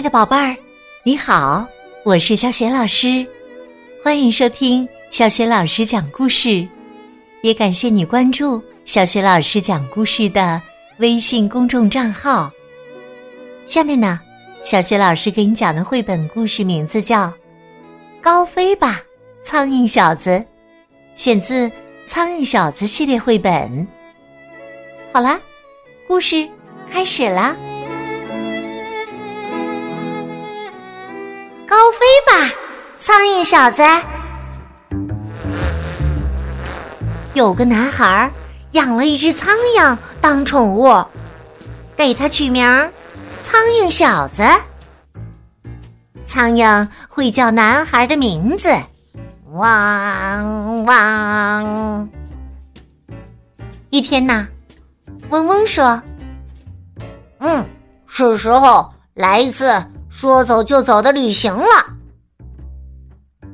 亲爱的宝贝儿，你好，我是小雪老师，欢迎收听小雪老师讲故事，也感谢你关注小雪老师讲故事的微信公众账号。下面呢，小雪老师给你讲的绘本故事名字叫《高飞吧，苍蝇小子》，选自《苍蝇小子》系列绘本。好啦，故事开始啦。苍蝇小子！有个男孩养了一只苍蝇当宠物，给它取名“苍蝇小子”。苍蝇会叫男孩的名字，汪汪。一天呐，嗡嗡说：“嗯，是时候来一次。”说走就走的旅行了，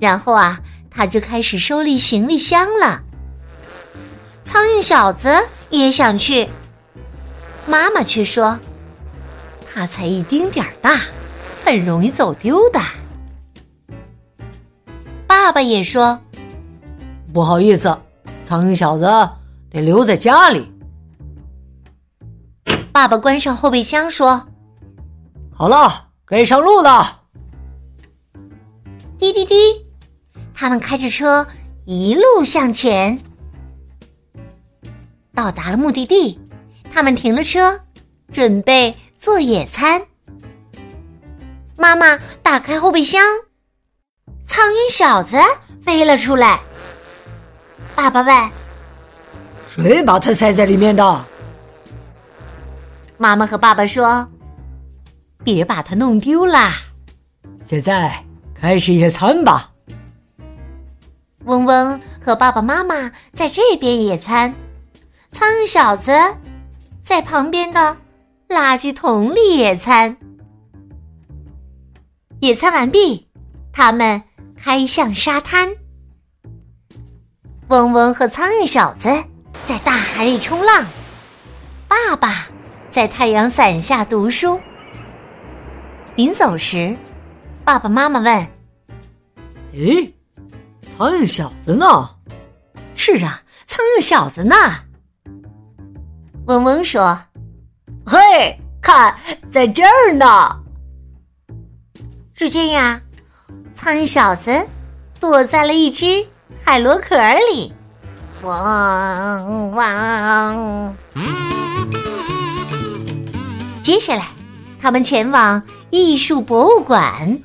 然后啊，他就开始收拾行李箱了。苍蝇小子也想去，妈妈却说：“他才一丁点儿大，很容易走丢的。”爸爸也说：“不好意思，苍蝇小子得留在家里。”爸爸关上后备箱说：“好了。”该上路了！滴滴滴，他们开着车一路向前，到达了目的地。他们停了车，准备做野餐。妈妈打开后备箱，苍蝇小子飞了出来。爸爸问：“谁把它塞在里面的？”妈妈和爸爸说。别把它弄丢啦！现在开始野餐吧。嗡嗡和爸爸妈妈在这边野餐，苍蝇小子在旁边的垃圾桶里野餐。野餐完毕，他们开向沙滩。嗡嗡和苍蝇小子在大海里冲浪，爸爸在太阳伞下读书。临走时，爸爸妈妈问：“诶，苍蝇小子呢？”“是啊，苍蝇小子呢？”嗡嗡说：“嘿，看，在这儿呢。”只见呀，苍蝇小子躲在了一只海螺壳里。汪汪！接下来，他们前往。艺术博物馆，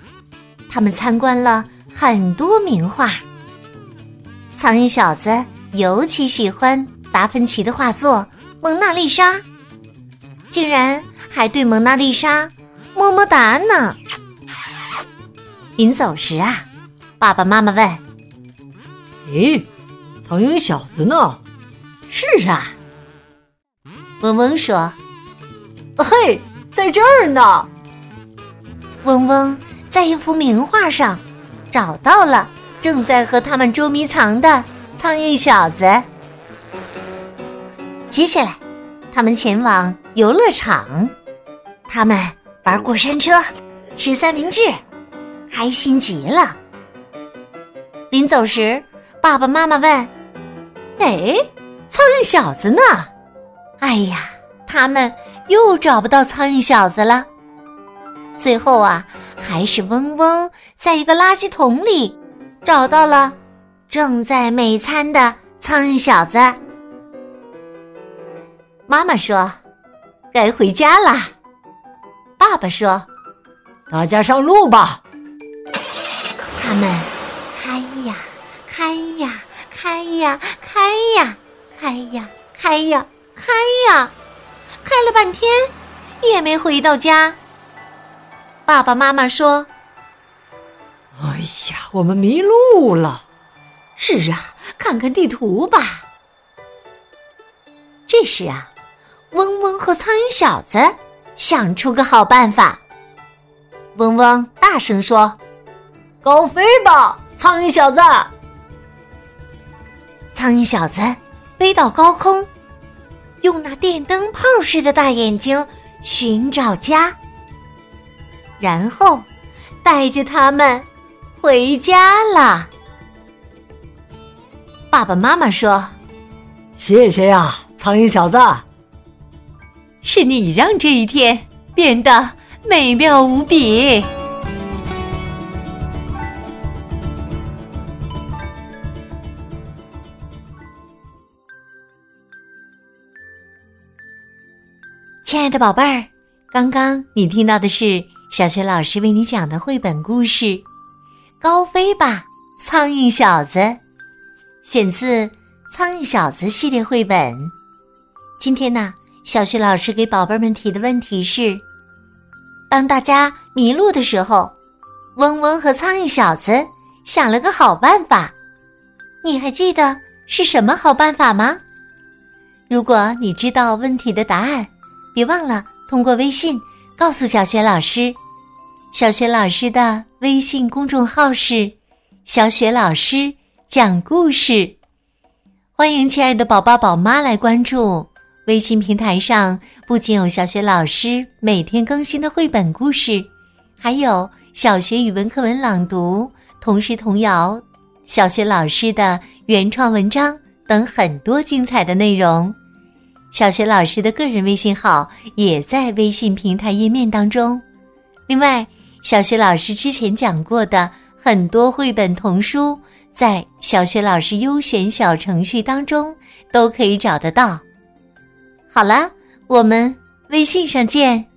他们参观了很多名画。苍蝇小子尤其喜欢达芬奇的画作《蒙娜丽莎》，竟然还对蒙娜丽莎么么哒呢。临走时啊，爸爸妈妈问：“诶，苍蝇小子呢？”“是啊。”嗡嗡说：“嘿，在这儿呢。”嗡嗡在一幅名画上找到了正在和他们捉迷藏的苍蝇小子。接下来，他们前往游乐场，他们玩过山车，吃三明治，开心极了。临走时，爸爸妈妈问：“哎，苍蝇小子呢？”哎呀，他们又找不到苍蝇小子了。最后啊，还是嗡嗡在一个垃圾桶里找到了正在美餐的苍蝇小子。妈妈说：“该回家啦。”爸爸说：“大家上路吧。”他们开呀开呀开呀开呀开呀开呀开呀，开了半天也没回到家。爸爸妈妈说：“哎呀，我们迷路了。”“是啊，看看地图吧。”这时啊，嗡嗡和苍蝇小子想出个好办法。嗡嗡大声说：“高飞吧，苍蝇小子！”苍蝇小子飞到高空，用那电灯泡似的大眼睛寻找家。然后带着他们回家了。爸爸妈妈说：“谢谢呀，苍蝇小子，是你让这一天变得美妙无比。”亲爱的宝贝儿，刚刚你听到的是小学老师为你讲的绘本故事《高飞吧，苍蝇小子》，选自《苍蝇小子》系列绘本。今天呢，小学老师给宝贝们提的问题是：当大家迷路的时候，嗡嗡和苍蝇小子想了个好办法，你还记得是什么好办法吗？如果你知道问题的答案，别忘了通过微信告诉小雪老师。小雪老师的微信公众号是“小雪老师讲故事”，欢迎亲爱的宝宝宝妈来关注。微信平台上不仅有小雪老师每天更新的绘本故事，还有小学语文课文朗读、童诗童谣、小学老师的原创文章等很多精彩的内容。小学老师的个人微信号也在微信平台页面当中。另外，小学老师之前讲过的很多绘本童书，在小学老师优选小程序当中都可以找得到。好了，我们微信上见。